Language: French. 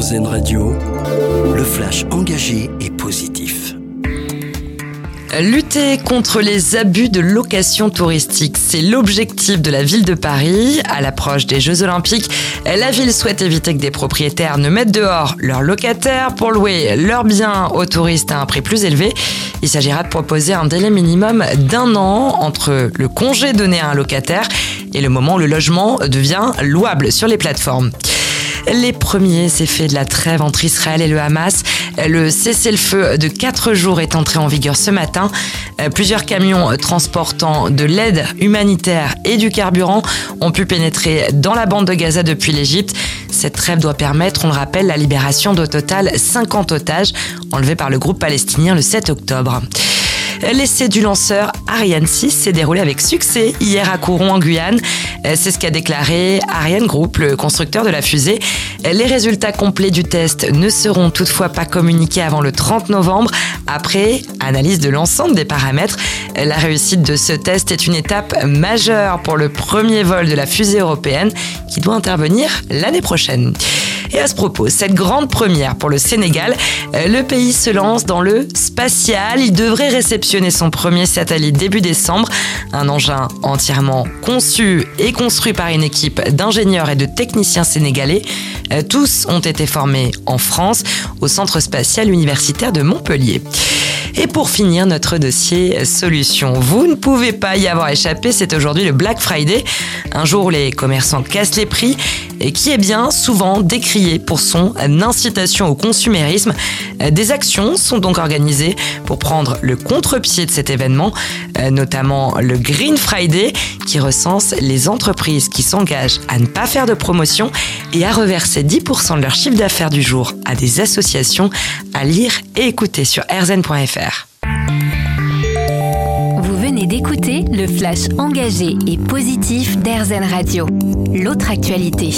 Radio, le flash engagé et positif. Lutter contre les abus de location touristique, c'est l'objectif de la ville de Paris. À l'approche des Jeux Olympiques, la ville souhaite éviter que des propriétaires ne mettent dehors leurs locataires pour louer leurs biens aux touristes à un prix plus élevé. Il s'agira de proposer un délai minimum d'un an entre le congé donné à un locataire et le moment où le logement devient louable sur les plateformes. Les premiers effets de la trêve entre Israël et le Hamas. Le cessez-le-feu de 4 jours est entré en vigueur ce matin. Plusieurs camions transportant de l'aide humanitaire et du carburant ont pu pénétrer dans la bande de Gaza depuis l'Égypte. Cette trêve doit permettre, on le rappelle, la libération d'au total 50 otages enlevés par le groupe palestinien le 7 octobre. L'essai du lanceur Ariane 6 s'est déroulé avec succès hier à Couron en Guyane. C'est ce qu'a déclaré Ariane Group, le constructeur de la fusée. Les résultats complets du test ne seront toutefois pas communiqués avant le 30 novembre, après analyse de l'ensemble des paramètres. La réussite de ce test est une étape majeure pour le premier vol de la fusée européenne qui doit intervenir l'année prochaine. Et à ce propos, cette grande première pour le Sénégal, le pays se lance dans le spatial. Il devrait réceptionner son premier satellite début décembre. Un engin entièrement conçu et construit par une équipe d'ingénieurs et de techniciens sénégalais. Tous ont été formés en France au Centre spatial universitaire de Montpellier. Et pour finir notre dossier solution, vous ne pouvez pas y avoir échappé, c'est aujourd'hui le Black Friday, un jour où les commerçants cassent les prix et qui est bien souvent décrié pour son incitation au consumérisme. Des actions sont donc organisées pour prendre le contre-pied de cet événement, notamment le Green Friday qui recense les entreprises qui s'engagent à ne pas faire de promotion et à reverser 10% de leur chiffre d'affaires du jour à des associations à lire et écouter sur rzn.fr. D'écouter le flash engagé et positif d'RZN Radio. L'autre actualité.